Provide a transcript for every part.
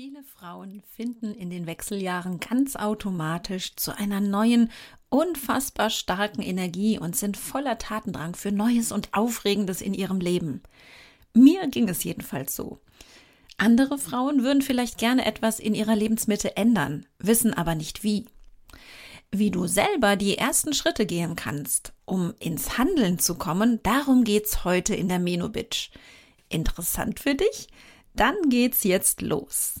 Viele Frauen finden in den Wechseljahren ganz automatisch zu einer neuen, unfassbar starken Energie und sind voller Tatendrang für Neues und Aufregendes in ihrem Leben. Mir ging es jedenfalls so. Andere Frauen würden vielleicht gerne etwas in ihrer Lebensmitte ändern, wissen aber nicht wie. Wie du selber die ersten Schritte gehen kannst, um ins Handeln zu kommen, darum geht's heute in der Menobitch. Interessant für dich? Dann geht's jetzt los.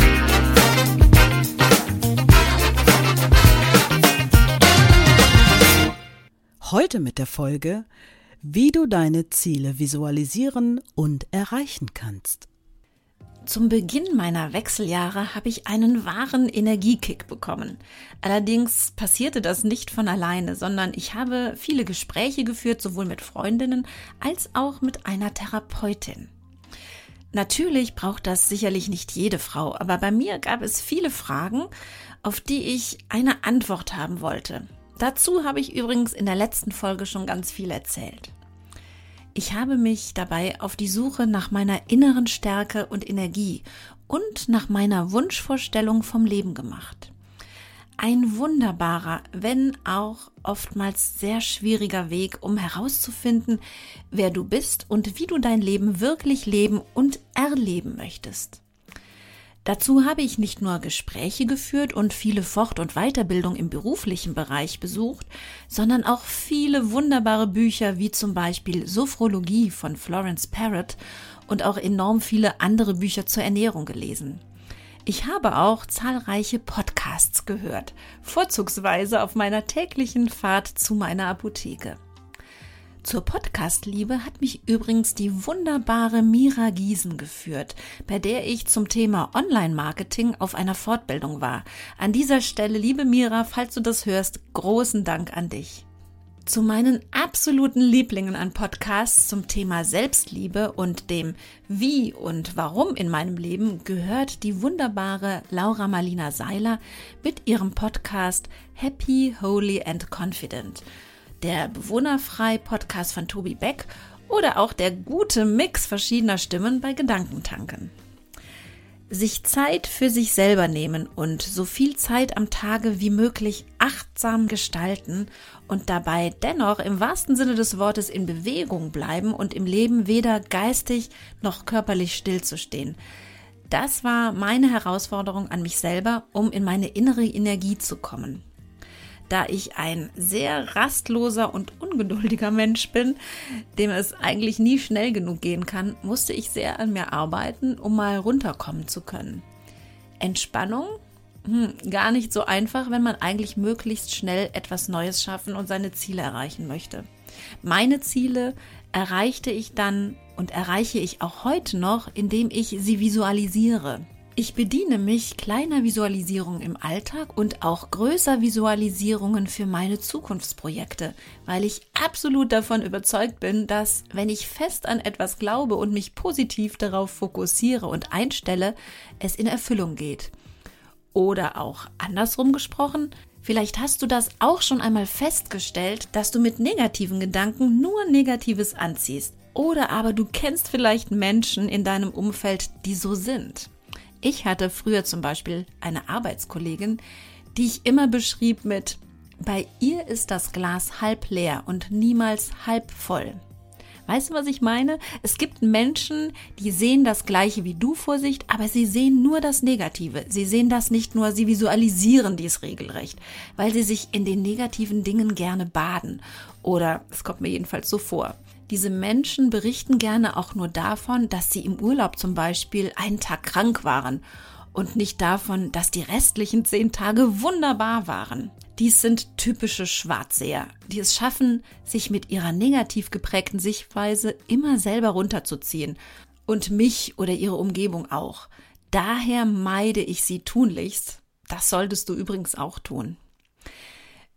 Heute mit der Folge, wie du deine Ziele visualisieren und erreichen kannst. Zum Beginn meiner Wechseljahre habe ich einen wahren Energiekick bekommen. Allerdings passierte das nicht von alleine, sondern ich habe viele Gespräche geführt, sowohl mit Freundinnen als auch mit einer Therapeutin. Natürlich braucht das sicherlich nicht jede Frau, aber bei mir gab es viele Fragen, auf die ich eine Antwort haben wollte. Dazu habe ich übrigens in der letzten Folge schon ganz viel erzählt. Ich habe mich dabei auf die Suche nach meiner inneren Stärke und Energie und nach meiner Wunschvorstellung vom Leben gemacht. Ein wunderbarer, wenn auch oftmals sehr schwieriger Weg, um herauszufinden, wer du bist und wie du dein Leben wirklich leben und erleben möchtest. Dazu habe ich nicht nur Gespräche geführt und viele Fort- und Weiterbildung im beruflichen Bereich besucht, sondern auch viele wunderbare Bücher wie zum Beispiel Sophrologie von Florence Parrott und auch enorm viele andere Bücher zur Ernährung gelesen. Ich habe auch zahlreiche Podcasts gehört, vorzugsweise auf meiner täglichen Fahrt zu meiner Apotheke. Zur Podcast-Liebe hat mich übrigens die wunderbare Mira Giesen geführt, bei der ich zum Thema Online-Marketing auf einer Fortbildung war. An dieser Stelle, liebe Mira, falls du das hörst, großen Dank an dich. Zu meinen absoluten Lieblingen an Podcasts zum Thema Selbstliebe und dem Wie und Warum in meinem Leben gehört die wunderbare Laura Marlina Seiler mit ihrem Podcast Happy, Holy and Confident der Bewohnerfrei-Podcast von Tobi Beck oder auch der gute Mix verschiedener Stimmen bei Gedankentanken. Sich Zeit für sich selber nehmen und so viel Zeit am Tage wie möglich achtsam gestalten und dabei dennoch im wahrsten Sinne des Wortes in Bewegung bleiben und im Leben weder geistig noch körperlich stillzustehen. Das war meine Herausforderung an mich selber, um in meine innere Energie zu kommen. Da ich ein sehr rastloser und ungeduldiger Mensch bin, dem es eigentlich nie schnell genug gehen kann, musste ich sehr an mir arbeiten, um mal runterkommen zu können. Entspannung? Hm, gar nicht so einfach, wenn man eigentlich möglichst schnell etwas Neues schaffen und seine Ziele erreichen möchte. Meine Ziele erreichte ich dann und erreiche ich auch heute noch, indem ich sie visualisiere. Ich bediene mich kleiner Visualisierungen im Alltag und auch größer Visualisierungen für meine Zukunftsprojekte, weil ich absolut davon überzeugt bin, dass wenn ich fest an etwas glaube und mich positiv darauf fokussiere und einstelle, es in Erfüllung geht. Oder auch andersrum gesprochen, vielleicht hast du das auch schon einmal festgestellt, dass du mit negativen Gedanken nur Negatives anziehst. Oder aber du kennst vielleicht Menschen in deinem Umfeld, die so sind. Ich hatte früher zum Beispiel eine Arbeitskollegin, die ich immer beschrieb mit, bei ihr ist das Glas halb leer und niemals halb voll. Weißt du, was ich meine? Es gibt Menschen, die sehen das Gleiche wie du vor sich, aber sie sehen nur das Negative. Sie sehen das nicht nur, sie visualisieren dies regelrecht, weil sie sich in den negativen Dingen gerne baden. Oder es kommt mir jedenfalls so vor. Diese Menschen berichten gerne auch nur davon, dass sie im Urlaub zum Beispiel einen Tag krank waren und nicht davon, dass die restlichen zehn Tage wunderbar waren. Dies sind typische Schwarzseher, die es schaffen, sich mit ihrer negativ geprägten Sichtweise immer selber runterzuziehen. Und mich oder ihre Umgebung auch. Daher meide ich sie tunlichst. Das solltest du übrigens auch tun.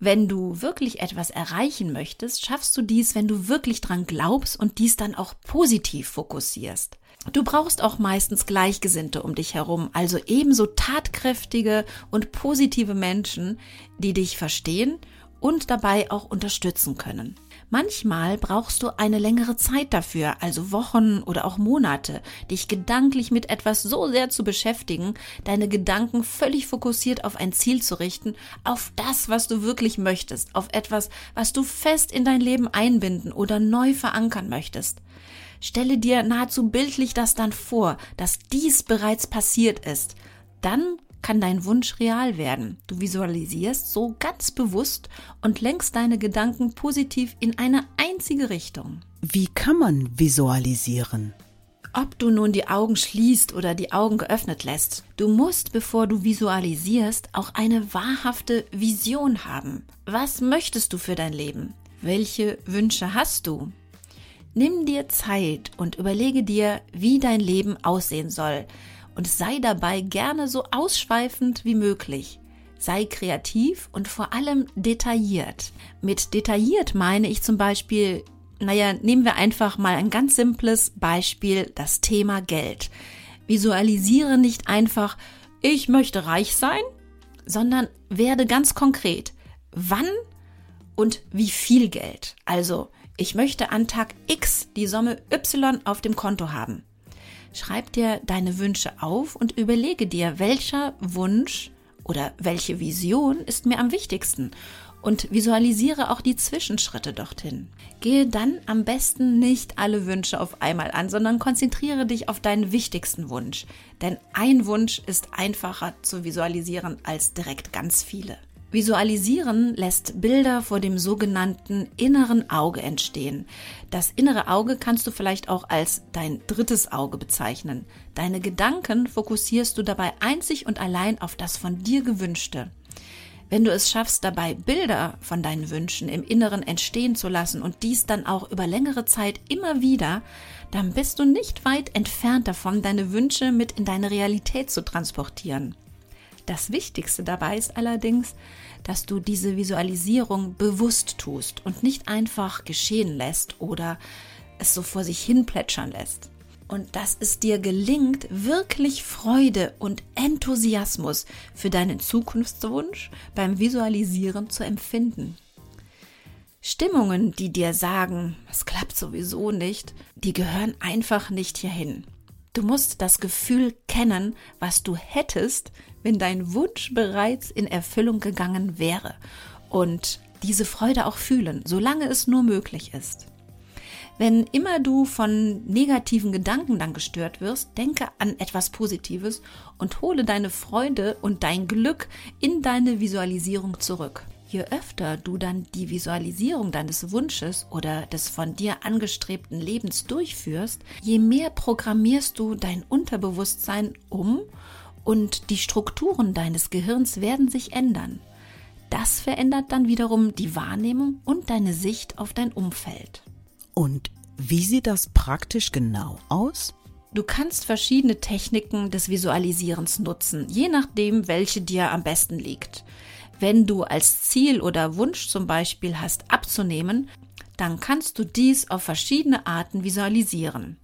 Wenn du wirklich etwas erreichen möchtest, schaffst du dies, wenn du wirklich dran glaubst und dies dann auch positiv fokussierst. Du brauchst auch meistens Gleichgesinnte um dich herum, also ebenso tatkräftige und positive Menschen, die dich verstehen und dabei auch unterstützen können. Manchmal brauchst du eine längere Zeit dafür, also Wochen oder auch Monate, dich gedanklich mit etwas so sehr zu beschäftigen, deine Gedanken völlig fokussiert auf ein Ziel zu richten, auf das, was du wirklich möchtest, auf etwas, was du fest in dein Leben einbinden oder neu verankern möchtest. Stelle dir nahezu bildlich das dann vor, dass dies bereits passiert ist. Dann kann dein Wunsch real werden. Du visualisierst so ganz bewusst und lenkst deine Gedanken positiv in eine einzige Richtung. Wie kann man visualisieren? Ob du nun die Augen schließt oder die Augen geöffnet lässt, du musst, bevor du visualisierst, auch eine wahrhafte Vision haben. Was möchtest du für dein Leben? Welche Wünsche hast du? Nimm dir Zeit und überlege dir, wie dein Leben aussehen soll, und sei dabei gerne so ausschweifend wie möglich. Sei kreativ und vor allem detailliert. Mit detailliert meine ich zum Beispiel, naja, nehmen wir einfach mal ein ganz simples Beispiel, das Thema Geld. Visualisiere nicht einfach, ich möchte reich sein, sondern werde ganz konkret. Wann und wie viel Geld? Also, ich möchte an Tag X die Summe Y auf dem Konto haben. Schreib dir deine Wünsche auf und überlege dir, welcher Wunsch oder welche Vision ist mir am wichtigsten und visualisiere auch die Zwischenschritte dorthin. Gehe dann am besten nicht alle Wünsche auf einmal an, sondern konzentriere dich auf deinen wichtigsten Wunsch. Denn ein Wunsch ist einfacher zu visualisieren als direkt ganz viele. Visualisieren lässt Bilder vor dem sogenannten inneren Auge entstehen. Das innere Auge kannst du vielleicht auch als dein drittes Auge bezeichnen. Deine Gedanken fokussierst du dabei einzig und allein auf das von dir gewünschte. Wenn du es schaffst, dabei Bilder von deinen Wünschen im Inneren entstehen zu lassen und dies dann auch über längere Zeit immer wieder, dann bist du nicht weit entfernt davon, deine Wünsche mit in deine Realität zu transportieren. Das Wichtigste dabei ist allerdings, dass du diese Visualisierung bewusst tust und nicht einfach geschehen lässt oder es so vor sich hin plätschern lässt. Und dass es dir gelingt, wirklich Freude und Enthusiasmus für deinen Zukunftswunsch beim Visualisieren zu empfinden. Stimmungen, die dir sagen, es klappt sowieso nicht, die gehören einfach nicht hierhin. Du musst das Gefühl kennen, was du hättest, wenn dein Wunsch bereits in Erfüllung gegangen wäre und diese Freude auch fühlen, solange es nur möglich ist. Wenn immer du von negativen Gedanken dann gestört wirst, denke an etwas Positives und hole deine Freude und dein Glück in deine Visualisierung zurück. Je öfter du dann die Visualisierung deines Wunsches oder des von dir angestrebten Lebens durchführst, je mehr programmierst du dein Unterbewusstsein um und die Strukturen deines Gehirns werden sich ändern. Das verändert dann wiederum die Wahrnehmung und deine Sicht auf dein Umfeld. Und wie sieht das praktisch genau aus? Du kannst verschiedene Techniken des Visualisierens nutzen, je nachdem, welche dir am besten liegt. Wenn du als Ziel oder Wunsch zum Beispiel hast abzunehmen, dann kannst du dies auf verschiedene Arten visualisieren.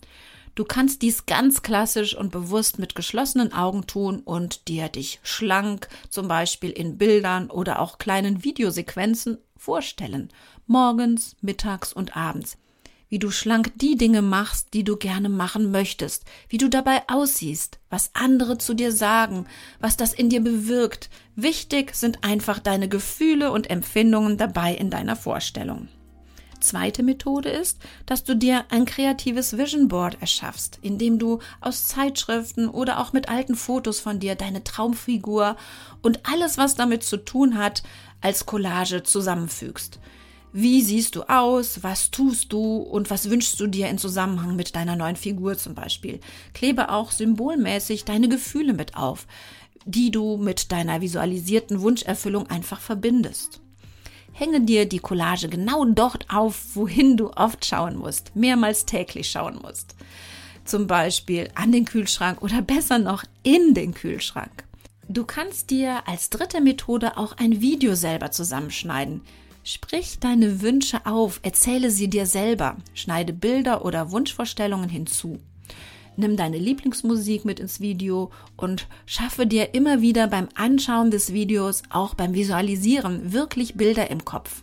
Du kannst dies ganz klassisch und bewusst mit geschlossenen Augen tun und dir dich schlank, zum Beispiel in Bildern oder auch kleinen Videosequenzen, vorstellen. Morgens, mittags und abends. Wie du schlank die Dinge machst, die du gerne machen möchtest, wie du dabei aussiehst, was andere zu dir sagen, was das in dir bewirkt. Wichtig sind einfach deine Gefühle und Empfindungen dabei in deiner Vorstellung. Zweite Methode ist, dass du dir ein kreatives Vision Board erschaffst, indem du aus Zeitschriften oder auch mit alten Fotos von dir deine Traumfigur und alles, was damit zu tun hat, als Collage zusammenfügst. Wie siehst du aus? Was tust du? Und was wünschst du dir in Zusammenhang mit deiner neuen Figur zum Beispiel? Klebe auch symbolmäßig deine Gefühle mit auf, die du mit deiner visualisierten Wunscherfüllung einfach verbindest. Hänge dir die Collage genau dort auf, wohin du oft schauen musst, mehrmals täglich schauen musst. zum Beispiel an den Kühlschrank oder besser noch in den Kühlschrank. Du kannst dir als dritte Methode auch ein Video selber zusammenschneiden. Sprich deine Wünsche auf, erzähle sie dir selber, schneide Bilder oder Wunschvorstellungen hinzu. Nimm deine Lieblingsmusik mit ins Video und schaffe dir immer wieder beim Anschauen des Videos, auch beim Visualisieren, wirklich Bilder im Kopf.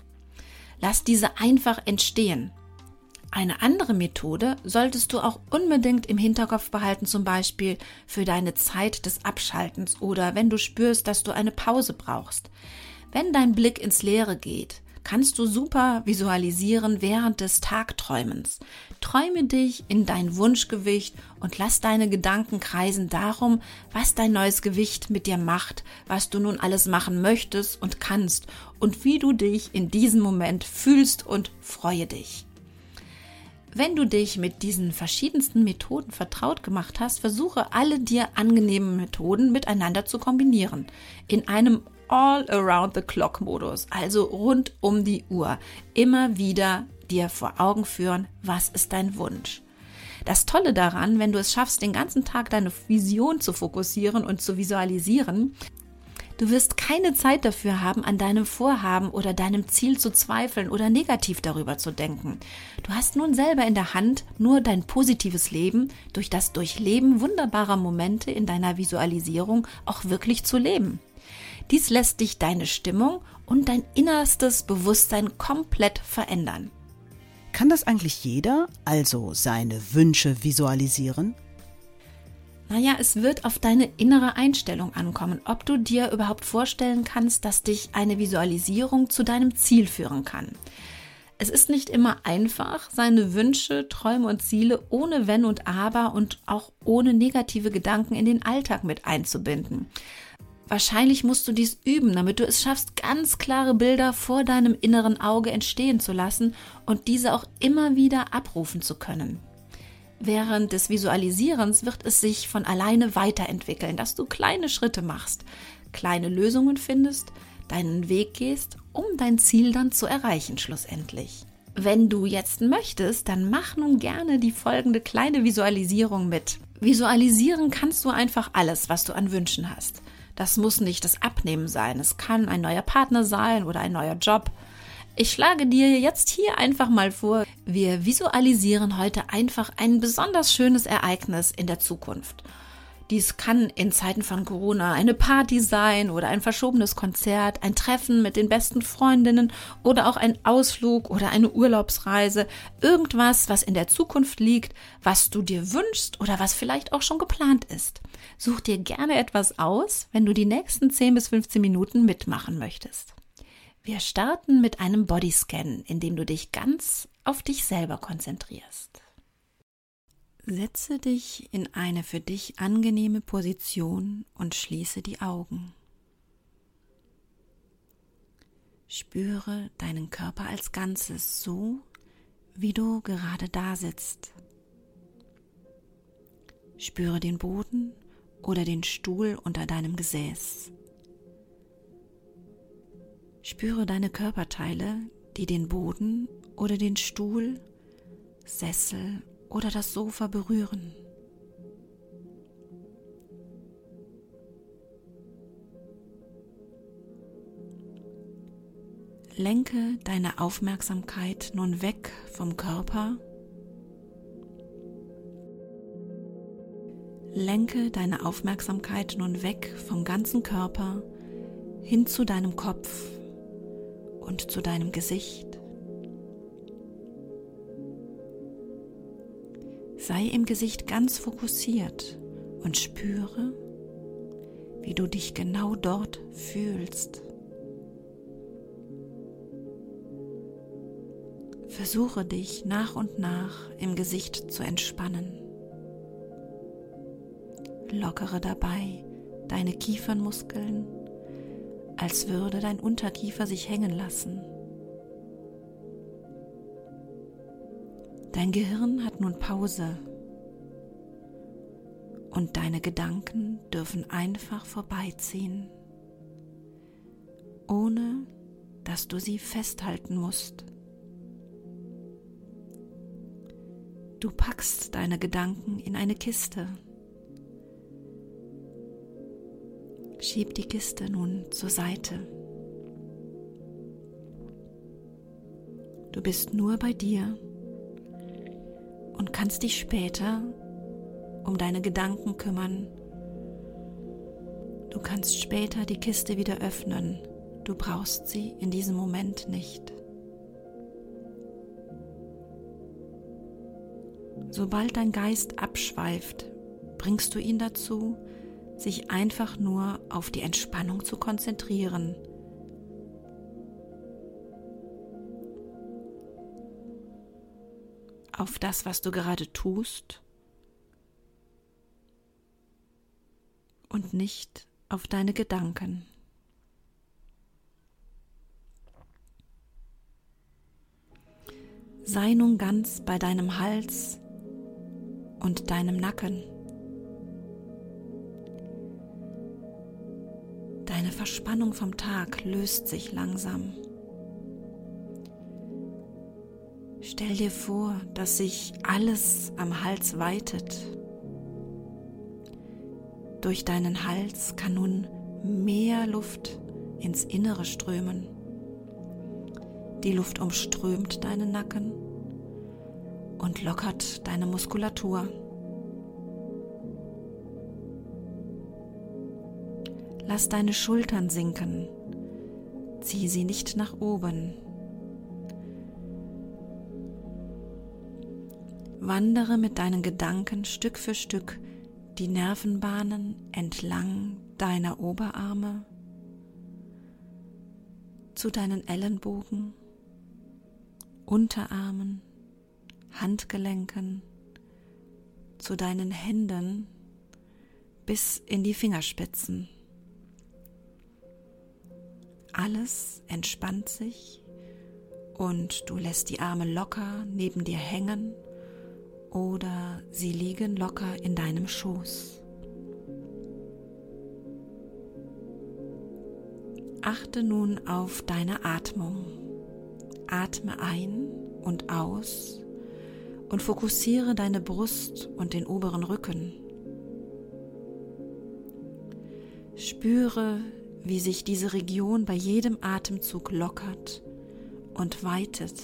Lass diese einfach entstehen. Eine andere Methode solltest du auch unbedingt im Hinterkopf behalten, zum Beispiel für deine Zeit des Abschaltens oder wenn du spürst, dass du eine Pause brauchst. Wenn dein Blick ins Leere geht, kannst du super visualisieren während des Tagträumens. Träume dich in dein Wunschgewicht und lass deine Gedanken kreisen darum, was dein neues Gewicht mit dir macht, was du nun alles machen möchtest und kannst und wie du dich in diesem Moment fühlst und freue dich. Wenn du dich mit diesen verschiedensten Methoden vertraut gemacht hast, versuche alle dir angenehmen Methoden miteinander zu kombinieren. In einem All-Around-the-Clock-Modus, also rund um die Uhr. Immer wieder dir vor Augen führen, was ist dein Wunsch. Das Tolle daran, wenn du es schaffst, den ganzen Tag deine Vision zu fokussieren und zu visualisieren, Du wirst keine Zeit dafür haben, an deinem Vorhaben oder deinem Ziel zu zweifeln oder negativ darüber zu denken. Du hast nun selber in der Hand, nur dein positives Leben durch das Durchleben wunderbarer Momente in deiner Visualisierung auch wirklich zu leben. Dies lässt dich deine Stimmung und dein innerstes Bewusstsein komplett verändern. Kann das eigentlich jeder, also seine Wünsche visualisieren? Naja, es wird auf deine innere Einstellung ankommen, ob du dir überhaupt vorstellen kannst, dass dich eine Visualisierung zu deinem Ziel führen kann. Es ist nicht immer einfach, seine Wünsche, Träume und Ziele ohne Wenn und Aber und auch ohne negative Gedanken in den Alltag mit einzubinden. Wahrscheinlich musst du dies üben, damit du es schaffst, ganz klare Bilder vor deinem inneren Auge entstehen zu lassen und diese auch immer wieder abrufen zu können. Während des Visualisierens wird es sich von alleine weiterentwickeln, dass du kleine Schritte machst, kleine Lösungen findest, deinen Weg gehst, um dein Ziel dann zu erreichen schlussendlich. Wenn du jetzt möchtest, dann mach nun gerne die folgende kleine Visualisierung mit. Visualisieren kannst du einfach alles, was du an Wünschen hast. Das muss nicht das Abnehmen sein, es kann ein neuer Partner sein oder ein neuer Job. Ich schlage dir jetzt hier einfach mal vor, wir visualisieren heute einfach ein besonders schönes Ereignis in der Zukunft. Dies kann in Zeiten von Corona eine Party sein oder ein verschobenes Konzert, ein Treffen mit den besten Freundinnen oder auch ein Ausflug oder eine Urlaubsreise. Irgendwas, was in der Zukunft liegt, was du dir wünschst oder was vielleicht auch schon geplant ist. Such dir gerne etwas aus, wenn du die nächsten 10 bis 15 Minuten mitmachen möchtest. Wir starten mit einem Bodyscan, in dem du dich ganz auf dich selber konzentrierst. Setze dich in eine für dich angenehme Position und schließe die Augen. Spüre deinen Körper als Ganzes so, wie du gerade da sitzt. Spüre den Boden oder den Stuhl unter deinem Gesäß. Spüre deine Körperteile, die den Boden oder den Stuhl, Sessel oder das Sofa berühren. Lenke deine Aufmerksamkeit nun weg vom Körper. Lenke deine Aufmerksamkeit nun weg vom ganzen Körper hin zu deinem Kopf und zu deinem Gesicht. Sei im Gesicht ganz fokussiert und spüre, wie du dich genau dort fühlst. Versuche dich nach und nach im Gesicht zu entspannen. Lockere dabei deine Kiefernmuskeln als würde dein Unterkiefer sich hängen lassen. Dein Gehirn hat nun Pause und deine Gedanken dürfen einfach vorbeiziehen, ohne dass du sie festhalten musst. Du packst deine Gedanken in eine Kiste. Schieb die Kiste nun zur Seite. Du bist nur bei dir und kannst dich später um deine Gedanken kümmern. Du kannst später die Kiste wieder öffnen. Du brauchst sie in diesem Moment nicht. Sobald dein Geist abschweift, bringst du ihn dazu, sich einfach nur auf die Entspannung zu konzentrieren. Auf das, was du gerade tust und nicht auf deine Gedanken. Sei nun ganz bei deinem Hals und deinem Nacken. Deine Verspannung vom Tag löst sich langsam. Stell dir vor, dass sich alles am Hals weitet. Durch deinen Hals kann nun mehr Luft ins Innere strömen. Die Luft umströmt deinen Nacken und lockert deine Muskulatur. Lass deine Schultern sinken. Zieh sie nicht nach oben. Wandere mit deinen Gedanken Stück für Stück die Nervenbahnen entlang deiner Oberarme zu deinen Ellenbogen, Unterarmen, Handgelenken, zu deinen Händen bis in die Fingerspitzen. Alles entspannt sich und du lässt die Arme locker neben dir hängen oder sie liegen locker in deinem Schoß. Achte nun auf deine Atmung. Atme ein und aus und fokussiere deine Brust und den oberen Rücken. Spüre, wie sich diese Region bei jedem Atemzug lockert und weitet.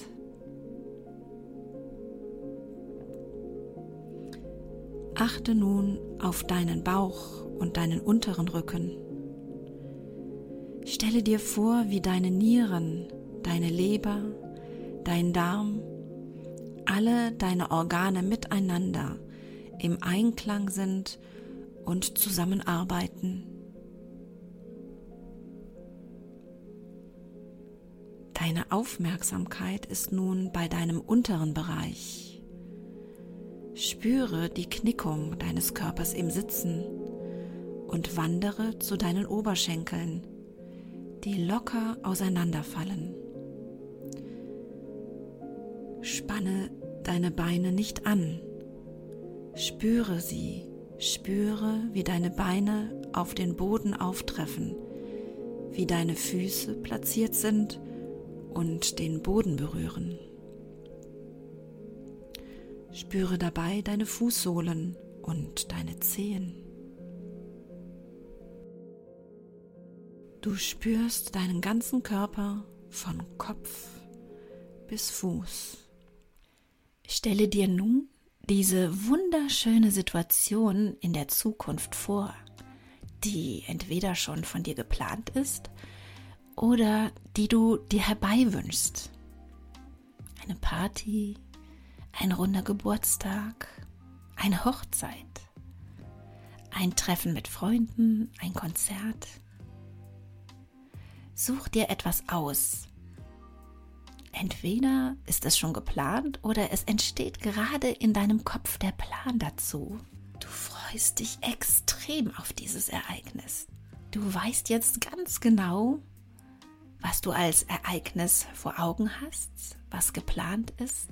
Achte nun auf deinen Bauch und deinen unteren Rücken. Stelle dir vor, wie deine Nieren, deine Leber, dein Darm, alle deine Organe miteinander im Einklang sind und zusammenarbeiten. Deine Aufmerksamkeit ist nun bei deinem unteren Bereich. Spüre die Knickung deines Körpers im Sitzen und wandere zu deinen Oberschenkeln, die locker auseinanderfallen. Spanne deine Beine nicht an. Spüre sie, spüre, wie deine Beine auf den Boden auftreffen, wie deine Füße platziert sind und den Boden berühren. Spüre dabei deine Fußsohlen und deine Zehen. Du spürst deinen ganzen Körper von Kopf bis Fuß. Stelle dir nun diese wunderschöne Situation in der Zukunft vor, die entweder schon von dir geplant ist oder die du dir herbeiwünschst. Eine Party, ein runder Geburtstag, eine Hochzeit, ein Treffen mit Freunden, ein Konzert. Such dir etwas aus. Entweder ist es schon geplant oder es entsteht gerade in deinem Kopf der Plan dazu. Du freust dich extrem auf dieses Ereignis. Du weißt jetzt ganz genau, was du als Ereignis vor Augen hast, was geplant ist.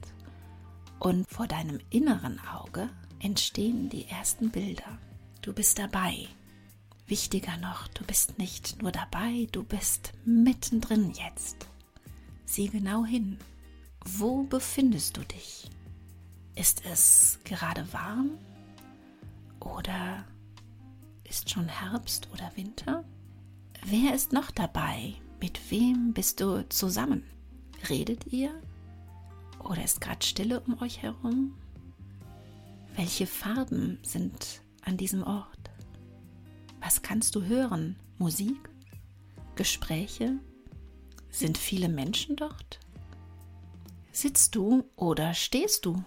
Und vor deinem inneren Auge entstehen die ersten Bilder. Du bist dabei. Wichtiger noch, du bist nicht nur dabei, du bist mittendrin jetzt. Sieh genau hin. Wo befindest du dich? Ist es gerade warm? Oder ist schon Herbst oder Winter? Wer ist noch dabei? Mit wem bist du zusammen? Redet ihr? Oder ist gerade Stille um euch herum? Welche Farben sind an diesem Ort? Was kannst du hören? Musik? Gespräche? Sind viele Menschen dort? Sitzt du oder stehst du?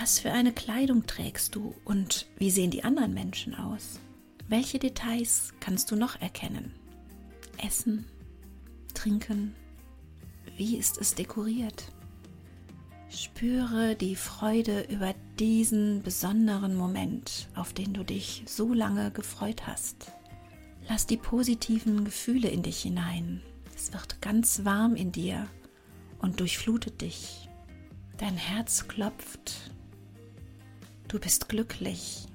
Was für eine Kleidung trägst du und wie sehen die anderen Menschen aus? Welche Details kannst du noch erkennen? Essen, trinken, wie ist es dekoriert? Spüre die Freude über diesen besonderen Moment, auf den du dich so lange gefreut hast. Lass die positiven Gefühle in dich hinein. Es wird ganz warm in dir und durchflutet dich. Dein Herz klopft. Du bist glücklich.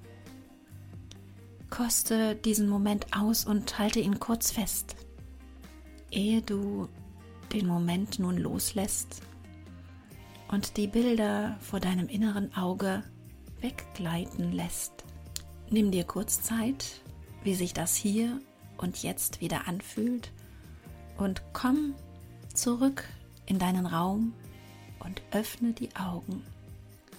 Koste diesen Moment aus und halte ihn kurz fest. Ehe du den Moment nun loslässt und die Bilder vor deinem inneren Auge weggleiten lässt. Nimm dir kurz Zeit, wie sich das hier und jetzt wieder anfühlt und komm zurück in deinen Raum und öffne die Augen.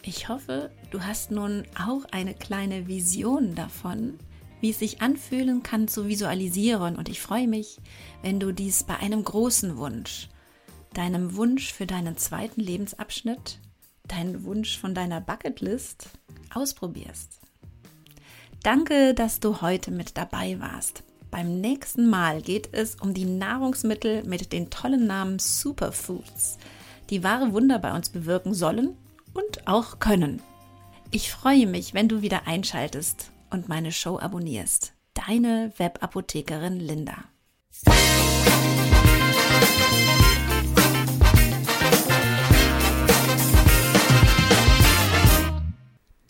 Ich hoffe, du hast nun auch eine kleine Vision davon, wie es sich anfühlen kann zu visualisieren und ich freue mich, wenn du dies bei einem großen Wunsch, deinem Wunsch für deinen zweiten Lebensabschnitt, deinen Wunsch von deiner Bucketlist ausprobierst. Danke, dass du heute mit dabei warst. Beim nächsten Mal geht es um die Nahrungsmittel mit den tollen Namen Superfoods, die wahre Wunder bei uns bewirken sollen und auch können. Ich freue mich, wenn du wieder einschaltest und meine Show abonnierst. Deine Webapothekerin Linda.